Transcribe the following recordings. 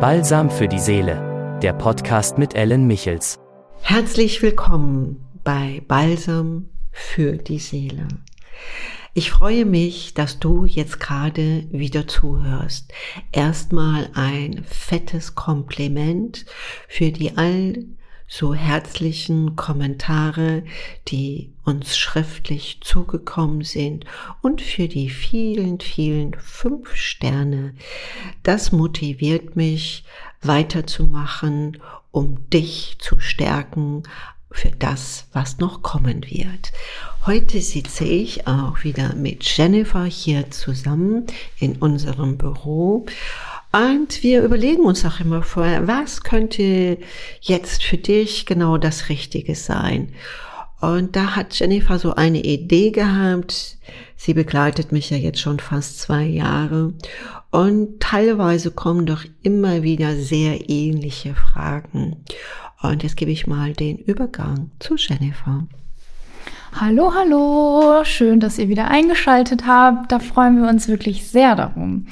Balsam für die Seele, der Podcast mit Ellen Michels. Herzlich willkommen bei Balsam für die Seele. Ich freue mich, dass du jetzt gerade wieder zuhörst. Erstmal ein fettes Kompliment für die all so herzlichen Kommentare, die uns schriftlich zugekommen sind und für die vielen, vielen fünf Sterne. Das motiviert mich weiterzumachen, um dich zu stärken für das, was noch kommen wird. Heute sitze ich auch wieder mit Jennifer hier zusammen in unserem Büro und wir überlegen uns auch immer vorher, was könnte jetzt für dich genau das Richtige sein? Und da hat Jennifer so eine Idee gehabt. Sie begleitet mich ja jetzt schon fast zwei Jahre. Und teilweise kommen doch immer wieder sehr ähnliche Fragen. Und jetzt gebe ich mal den Übergang zu Jennifer. Hallo, hallo, schön, dass ihr wieder eingeschaltet habt. Da freuen wir uns wirklich sehr darum.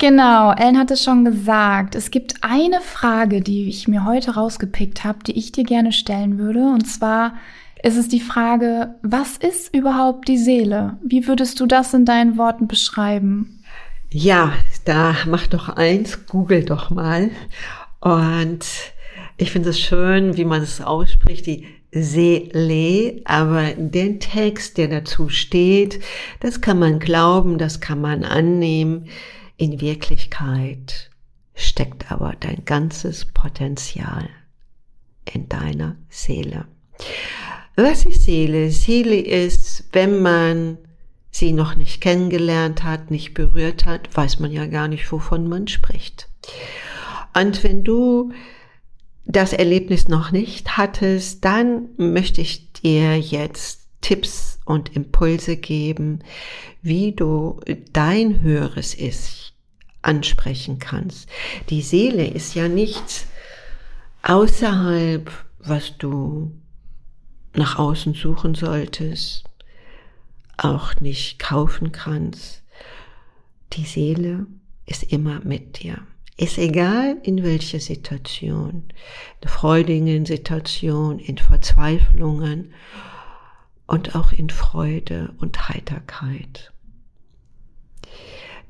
Genau, Ellen hat es schon gesagt. Es gibt eine Frage, die ich mir heute rausgepickt habe, die ich dir gerne stellen würde. Und zwar ist es die Frage, was ist überhaupt die Seele? Wie würdest du das in deinen Worten beschreiben? Ja, da mach doch eins, google doch mal. Und ich finde es schön, wie man es ausspricht, die Seele, aber den Text, der dazu steht, das kann man glauben, das kann man annehmen. In Wirklichkeit steckt aber dein ganzes Potenzial in deiner Seele. Was ist Seele? Seele ist, wenn man sie noch nicht kennengelernt hat, nicht berührt hat, weiß man ja gar nicht, wovon man spricht. Und wenn du das Erlebnis noch nicht hattest, dann möchte ich dir jetzt Tipps und Impulse geben, wie du dein höheres Ich ansprechen kannst. Die Seele ist ja nichts außerhalb, was du nach außen suchen solltest, auch nicht kaufen kannst. Die Seele ist immer mit dir. Ist egal in welcher Situation, in freudigen Situation, in Verzweiflungen und auch in Freude und Heiterkeit.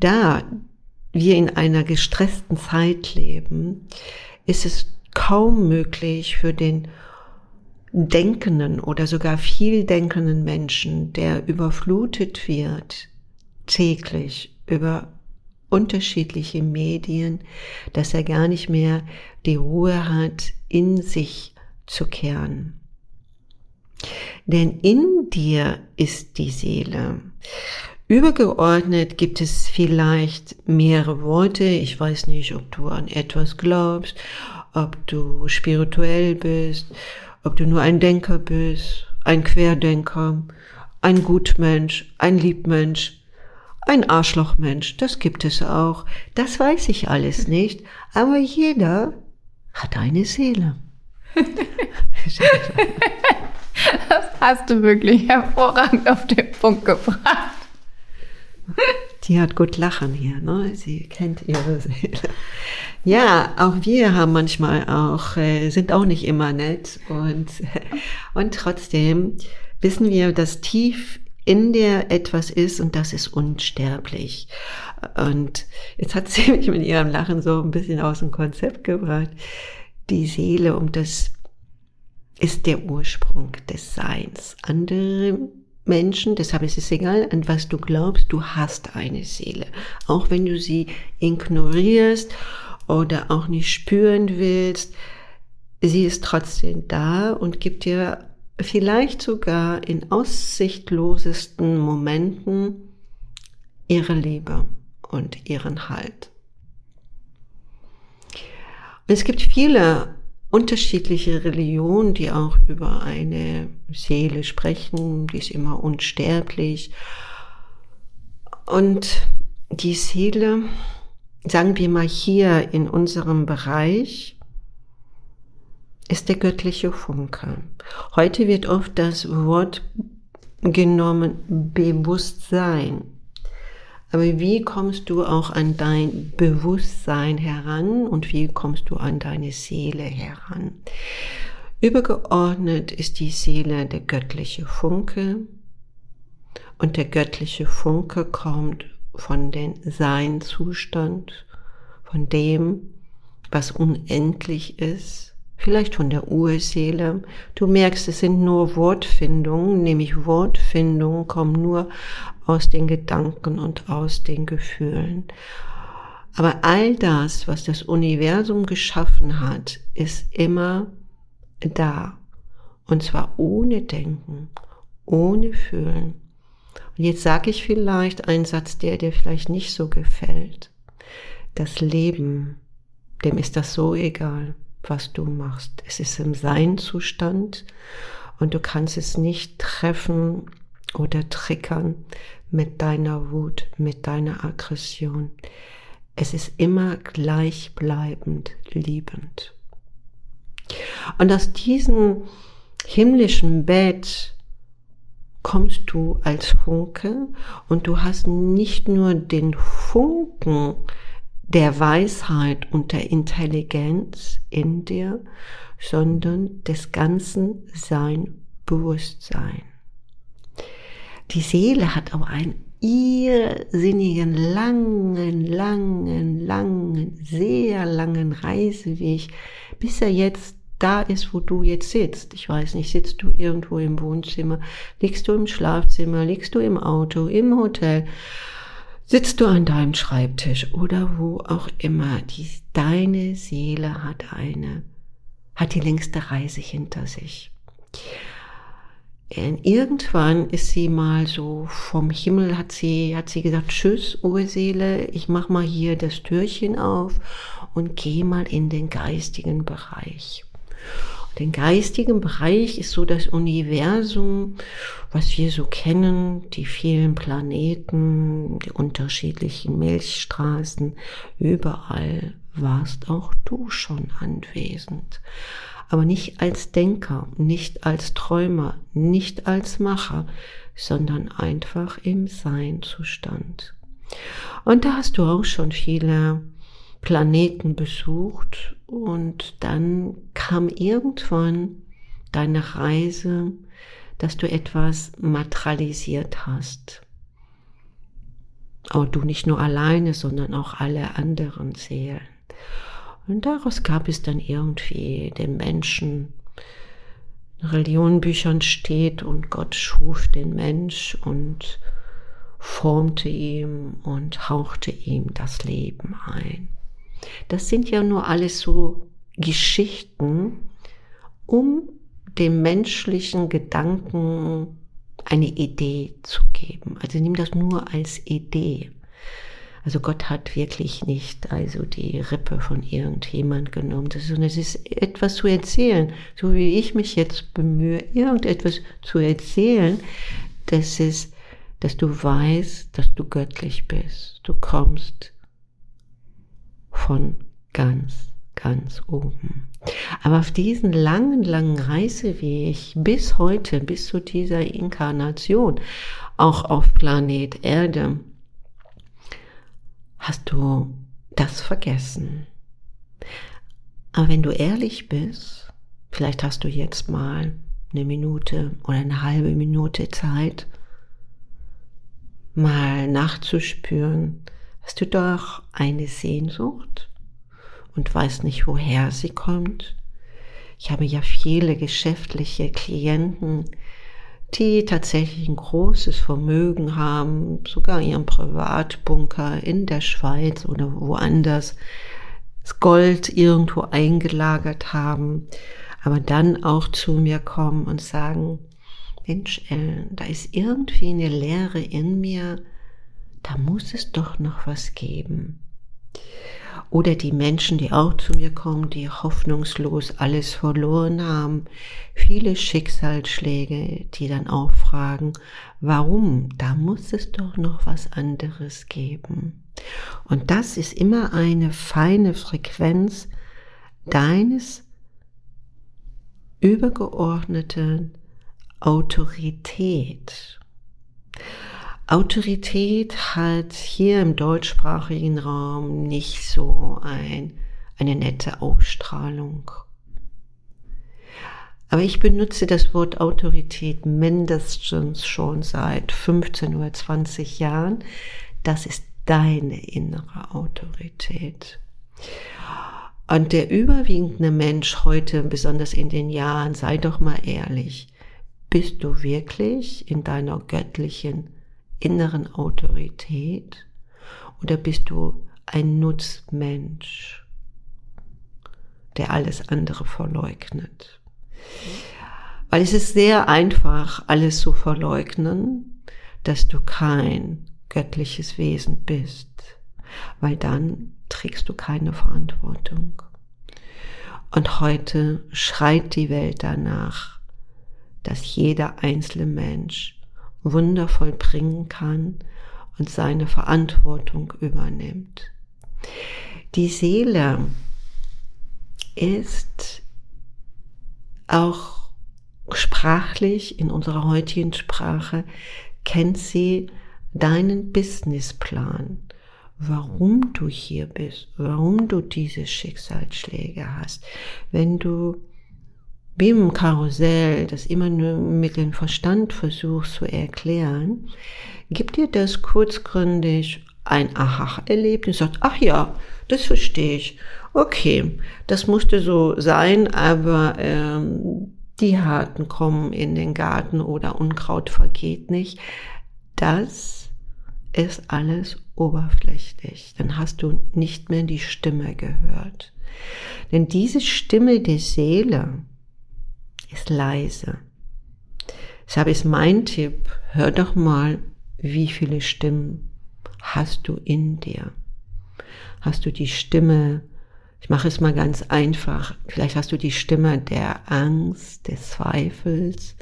Da wir in einer gestressten Zeit leben, ist es kaum möglich für den denkenden oder sogar viel denkenden Menschen, der überflutet wird täglich über unterschiedliche Medien, dass er gar nicht mehr die Ruhe hat, in sich zu kehren. Denn in dir ist die Seele. Übergeordnet gibt es vielleicht mehrere Worte. Ich weiß nicht, ob du an etwas glaubst, ob du spirituell bist, ob du nur ein Denker bist, ein Querdenker, ein Gutmensch, ein Liebmensch, ein Arschlochmensch. Das gibt es auch. Das weiß ich alles nicht. Aber jeder hat eine Seele. das hast du wirklich hervorragend auf den Punkt gebracht. Die hat gut lachen hier, ne? Sie kennt ihre Seele. Ja, auch wir haben manchmal auch, äh, sind auch nicht immer nett und, und trotzdem wissen wir, dass tief in der etwas ist und das ist unsterblich. Und jetzt hat sie mich mit ihrem Lachen so ein bisschen aus dem Konzept gebracht. Die Seele um das ist der Ursprung des Seins. Andere Menschen, deshalb ist es egal, an was du glaubst, du hast eine Seele. Auch wenn du sie ignorierst oder auch nicht spüren willst, sie ist trotzdem da und gibt dir vielleicht sogar in aussichtlosesten Momenten ihre Liebe und ihren Halt. es gibt viele unterschiedliche Religionen, die auch über eine Seele sprechen, die ist immer unsterblich. Und die Seele, sagen wir mal hier in unserem Bereich, ist der göttliche Funke. Heute wird oft das Wort genommen Bewusstsein. Aber wie kommst du auch an dein Bewusstsein heran und wie kommst du an deine Seele heran? Übergeordnet ist die Seele der göttliche Funke und der göttliche Funke kommt von dem Seinzustand, von dem, was unendlich ist, vielleicht von der Urseele. Du merkst, es sind nur Wortfindungen, nämlich Wortfindungen kommen nur aus den Gedanken und aus den Gefühlen. Aber all das, was das Universum geschaffen hat, ist immer da. Und zwar ohne Denken, ohne Fühlen. Und jetzt sage ich vielleicht einen Satz, der dir vielleicht nicht so gefällt. Das Leben, dem ist das so egal, was du machst. Es ist im Seinzustand und du kannst es nicht treffen oder triggern mit deiner Wut, mit deiner Aggression. Es ist immer gleichbleibend liebend. Und aus diesem himmlischen Bett kommst du als Funke und du hast nicht nur den Funken der Weisheit und der Intelligenz in dir, sondern des ganzen Sein Bewusstsein. Die Seele hat aber einen irrsinnigen, langen, langen, langen, sehr langen Reiseweg, bis er jetzt da ist, wo du jetzt sitzt. Ich weiß nicht, sitzt du irgendwo im Wohnzimmer, liegst du im Schlafzimmer, liegst du im Auto, im Hotel, sitzt du an deinem Schreibtisch oder wo auch immer. Die, deine Seele hat eine, hat die längste Reise hinter sich. Und irgendwann ist sie mal so vom Himmel, hat sie, hat sie gesagt, tschüss, Urseele, ich mach mal hier das Türchen auf und geh mal in den geistigen Bereich. Den geistigen Bereich ist so das Universum, was wir so kennen, die vielen Planeten, die unterschiedlichen Milchstraßen, überall warst auch du schon anwesend. Aber nicht als Denker, nicht als Träumer, nicht als Macher, sondern einfach im Seinzustand. Und da hast du auch schon viele Planeten besucht und dann kam irgendwann deine Reise, dass du etwas materialisiert hast. Aber du nicht nur alleine, sondern auch alle anderen Seelen. Und daraus gab es dann irgendwie den Menschen. In Religionenbüchern steht und Gott schuf den Mensch und formte ihm und hauchte ihm das Leben ein. Das sind ja nur alles so Geschichten, um dem menschlichen Gedanken eine Idee zu geben. Also nimm das nur als Idee. Also Gott hat wirklich nicht also die Rippe von irgendjemand genommen, sondern es ist etwas zu erzählen, so wie ich mich jetzt bemühe, irgendetwas zu erzählen, das ist, dass du weißt, dass du göttlich bist. Du kommst von ganz, ganz oben. Aber auf diesen langen, langen Reiseweg bis heute, bis zu dieser Inkarnation, auch auf Planet Erde, hast du das vergessen. Aber wenn du ehrlich bist, vielleicht hast du jetzt mal eine Minute oder eine halbe Minute Zeit, mal nachzuspüren, Hast du doch eine Sehnsucht und weißt nicht, woher sie kommt? Ich habe ja viele geschäftliche Klienten, die tatsächlich ein großes Vermögen haben, sogar ihren Privatbunker in der Schweiz oder woanders, das Gold irgendwo eingelagert haben, aber dann auch zu mir kommen und sagen, Mensch, Ellen, da ist irgendwie eine Leere in mir, da muss es doch noch was geben. Oder die Menschen, die auch zu mir kommen, die hoffnungslos alles verloren haben, viele Schicksalsschläge, die dann auch fragen, warum? Da muss es doch noch was anderes geben. Und das ist immer eine feine Frequenz deines übergeordneten Autorität. Autorität hat hier im deutschsprachigen Raum nicht so ein, eine nette Ausstrahlung. Aber ich benutze das Wort Autorität mindestens schon seit 15 oder 20 Jahren. Das ist deine innere Autorität. Und der überwiegende Mensch heute, besonders in den Jahren, sei doch mal ehrlich, bist du wirklich in deiner göttlichen inneren Autorität oder bist du ein Nutzmensch, der alles andere verleugnet? Weil es ist sehr einfach, alles zu verleugnen, dass du kein göttliches Wesen bist, weil dann trägst du keine Verantwortung. Und heute schreit die Welt danach, dass jeder einzelne Mensch wundervoll bringen kann und seine Verantwortung übernimmt. Die Seele ist auch sprachlich, in unserer heutigen Sprache, kennt sie deinen Businessplan, warum du hier bist, warum du diese Schicksalsschläge hast. Wenn du wie im Karussell das immer nur mit dem Verstand versuchst zu erklären, gibt dir das kurzgründig ein Aha-Erlebnis, sagt, ach ja, das verstehe ich. Okay, das musste so sein, aber ähm, die Harten kommen in den Garten oder Unkraut vergeht nicht. Das ist alles oberflächlich. Dann hast du nicht mehr die Stimme gehört. Denn diese Stimme der Seele ist leise. Deshalb ist mein Tipp, hör doch mal, wie viele Stimmen hast du in dir. Hast du die Stimme ich mache es mal ganz einfach. Vielleicht hast du die Stimme der Angst, des Zweifels.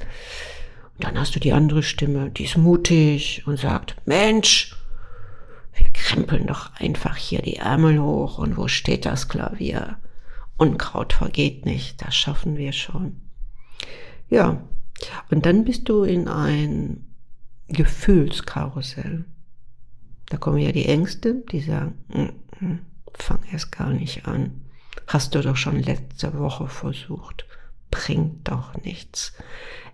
Und dann hast du die andere Stimme, die ist mutig und sagt, Mensch, wir krempeln doch einfach hier die Ärmel hoch und wo steht das Klavier? Unkraut vergeht nicht, das schaffen wir schon. Ja, und dann bist du in ein Gefühlskarussell. Da kommen ja die Ängste, die sagen, mm, mm, fang erst gar nicht an. Hast du doch schon letzte Woche versucht. Bringt doch nichts.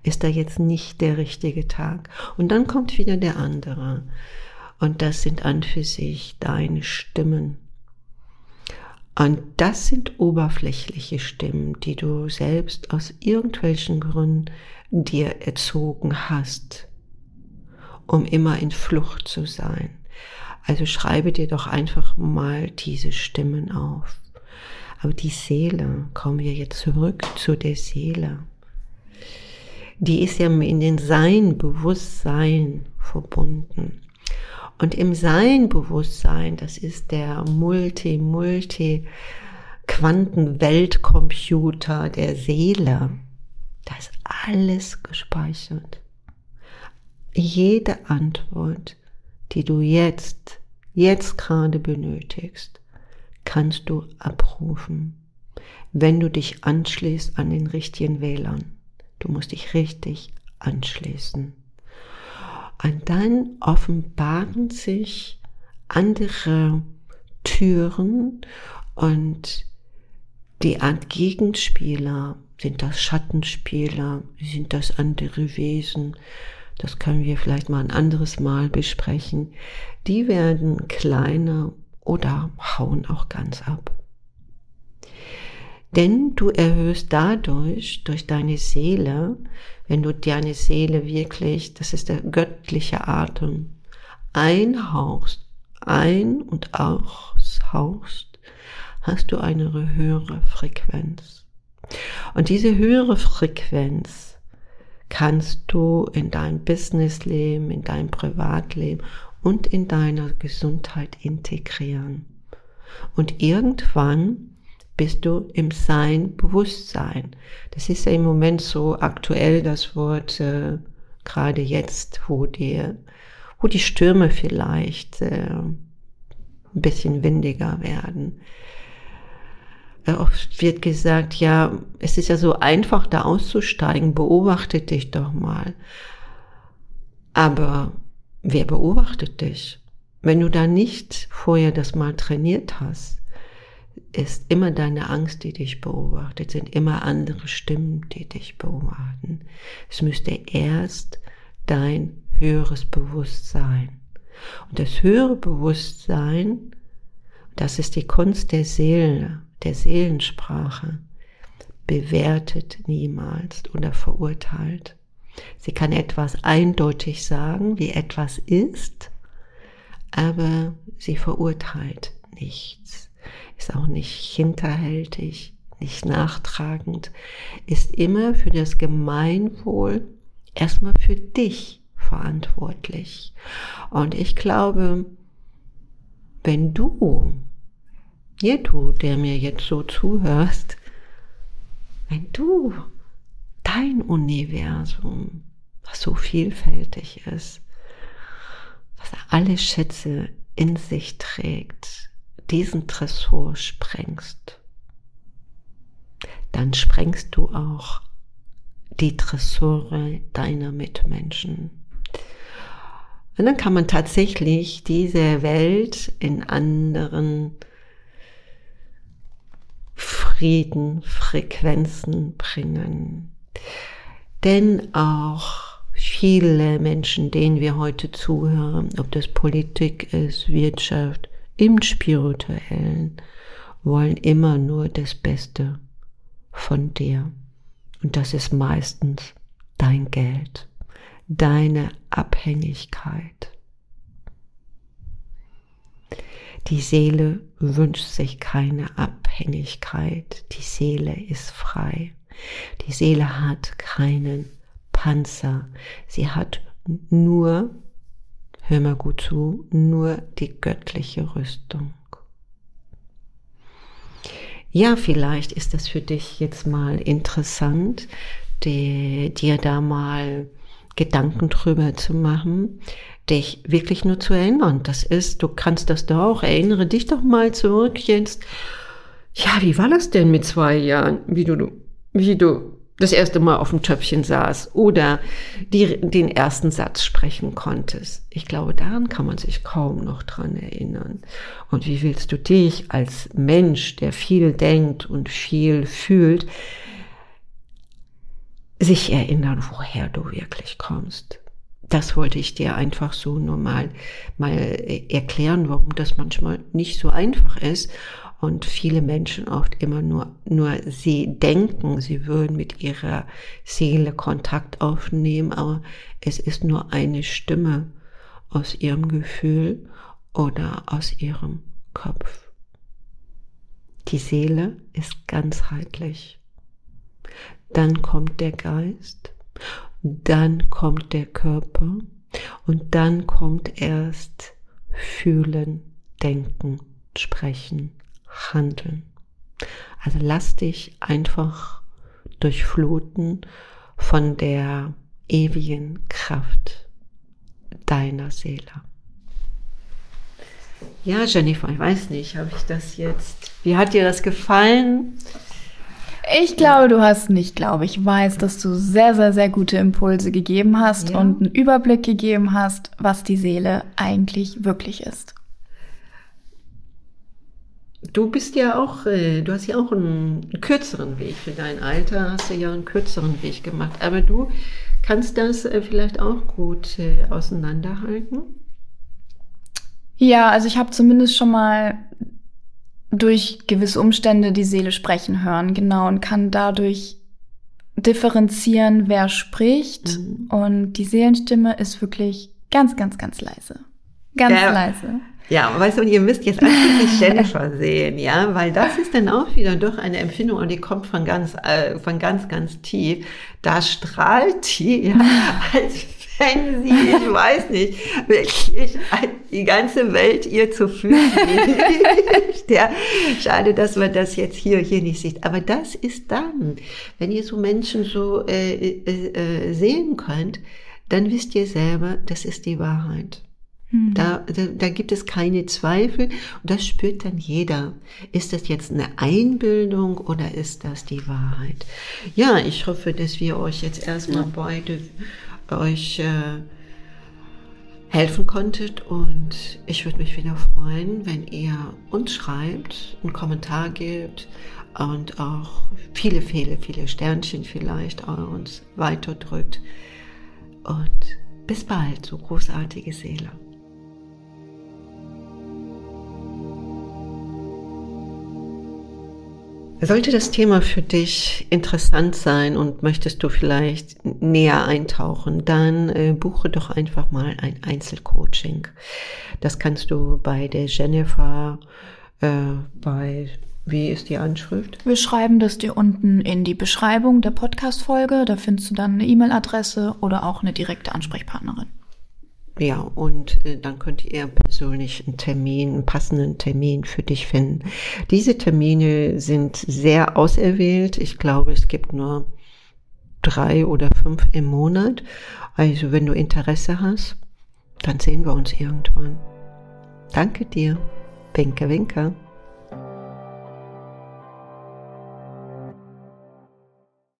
Ist da jetzt nicht der richtige Tag? Und dann kommt wieder der andere. Und das sind an für sich deine Stimmen. Und das sind oberflächliche Stimmen, die du selbst aus irgendwelchen Gründen dir erzogen hast, um immer in Flucht zu sein. Also schreibe dir doch einfach mal diese Stimmen auf. Aber die Seele, kommen wir jetzt zurück zu der Seele. Die ist ja in den Sein, Bewusstsein verbunden. Und im Sein-Bewusstsein, das ist der Multi, Multi, Quantenweltcomputer der Seele. Da ist alles gespeichert. Jede Antwort, die du jetzt, jetzt gerade benötigst, kannst du abrufen, wenn du dich anschließt an den richtigen Wählern. Du musst dich richtig anschließen. Und dann offenbaren sich andere Türen und die Art Gegenspieler, sind das Schattenspieler, sind das andere Wesen, das können wir vielleicht mal ein anderes Mal besprechen, die werden kleiner oder hauen auch ganz ab. Denn du erhöhst dadurch, durch deine Seele, wenn du deine Seele wirklich, das ist der göttliche Atem, einhauchst, ein- und aushauchst, hast du eine höhere Frequenz. Und diese höhere Frequenz kannst du in dein Businessleben, in dein Privatleben und in deiner Gesundheit integrieren. Und irgendwann bist du im Sein, Bewusstsein. Das ist ja im Moment so aktuell das Wort, äh, gerade jetzt, wo die, wo die Stürme vielleicht äh, ein bisschen windiger werden. Äh, oft wird gesagt, ja, es ist ja so einfach, da auszusteigen, beobachte dich doch mal. Aber wer beobachtet dich? Wenn du da nicht vorher das mal trainiert hast, ist immer deine Angst, die dich beobachtet, sind immer andere Stimmen, die dich beobachten. Es müsste erst dein höheres Bewusstsein. Und das höhere Bewusstsein, das ist die Kunst der Seele, der Seelensprache, bewertet niemals oder verurteilt. Sie kann etwas eindeutig sagen, wie etwas ist, aber sie verurteilt nichts, ist auch nicht hinterhältig, nicht nachtragend, ist immer für das Gemeinwohl erstmal für dich verantwortlich. Und ich glaube, wenn du, ihr du, der mir jetzt so zuhörst, wenn du dein Universum, was so vielfältig ist, was alle Schätze in sich trägt, diesen Tresor sprengst, dann sprengst du auch die Tresore deiner Mitmenschen. Und dann kann man tatsächlich diese Welt in anderen Frieden, Frequenzen bringen. Denn auch viele Menschen, denen wir heute zuhören, ob das Politik ist, Wirtschaft, im Spirituellen, wollen immer nur das Beste von dir. Und das ist meistens dein Geld, deine Abhängigkeit. Die Seele wünscht sich keine Abhängigkeit. Die Seele ist frei. Die Seele hat keinen Panzer. Sie hat nur, hör mal gut zu, nur die göttliche Rüstung. Ja, vielleicht ist das für dich jetzt mal interessant, dir da mal Gedanken drüber zu machen, dich wirklich nur zu erinnern. Das ist, du kannst das doch erinnere dich doch mal zurück jetzt. Ja, wie war das denn mit zwei Jahren, wie du, wie du das erste Mal auf dem Töpfchen saß oder die, den ersten Satz sprechen konntest. Ich glaube, daran kann man sich kaum noch dran erinnern. Und wie willst du dich als Mensch, der viel denkt und viel fühlt, sich erinnern, woher du wirklich kommst. Das wollte ich dir einfach so nur mal, mal erklären, warum das manchmal nicht so einfach ist und viele Menschen oft immer nur, nur sie denken, sie würden mit ihrer Seele Kontakt aufnehmen, aber es ist nur eine Stimme aus ihrem Gefühl oder aus ihrem Kopf. Die Seele ist ganzheitlich. Dann kommt der Geist, dann kommt der Körper und dann kommt erst Fühlen, Denken, Sprechen, Handeln. Also lass dich einfach durchfluten von der ewigen Kraft deiner Seele. Ja, Jennifer, ich weiß nicht, habe ich das jetzt. Wie hat dir das gefallen? Ich glaube, du hast nicht, glaube ich, weiß, dass du sehr, sehr, sehr gute Impulse gegeben hast ja. und einen Überblick gegeben hast, was die Seele eigentlich wirklich ist. Du bist ja auch, äh, du hast ja auch einen kürzeren Weg für dein Alter, hast du ja einen kürzeren Weg gemacht. Aber du kannst das äh, vielleicht auch gut äh, auseinanderhalten. Ja, also ich habe zumindest schon mal durch gewisse Umstände die Seele sprechen hören, genau, und kann dadurch differenzieren, wer spricht. Mhm. Und die Seelenstimme ist wirklich ganz, ganz, ganz leise. Ganz ja, leise. Ja, weißt du, und ihr müsst jetzt eigentlich Jennifer sehen, ja, weil das ist dann auch wieder doch eine Empfindung und die kommt von ganz, äh, von ganz, ganz tief. Da strahlt die, ja, als wenn sie, ich weiß nicht, wirklich die ganze Welt ihr zu liegt. ja, schade, dass man das jetzt hier, hier nicht sieht. Aber das ist dann, wenn ihr so Menschen so äh, äh, äh, sehen könnt, dann wisst ihr selber, das ist die Wahrheit. Hm. Da, da, da gibt es keine Zweifel und das spürt dann jeder. Ist das jetzt eine Einbildung oder ist das die Wahrheit? Ja, ich hoffe, dass wir euch jetzt erstmal beide euch äh, helfen konntet und ich würde mich wieder freuen, wenn ihr uns schreibt, einen Kommentar gebt und auch viele, viele, viele Sternchen vielleicht uns weiterdrückt. Und bis bald, so großartige Seele. Sollte das Thema für dich interessant sein und möchtest du vielleicht näher eintauchen, dann äh, buche doch einfach mal ein Einzelcoaching. Das kannst du bei der Jennifer, äh, bei, wie ist die Anschrift? Wir schreiben das dir unten in die Beschreibung der Podcast-Folge. Da findest du dann eine E-Mail-Adresse oder auch eine direkte Ansprechpartnerin. Ja, und äh, dann könnt ihr persönlich einen Termin, einen passenden Termin für dich finden. Diese Termine sind sehr auserwählt. Ich glaube, es gibt nur drei oder fünf im Monat. Also wenn du Interesse hast, dann sehen wir uns irgendwann. Danke dir. Winke, winke.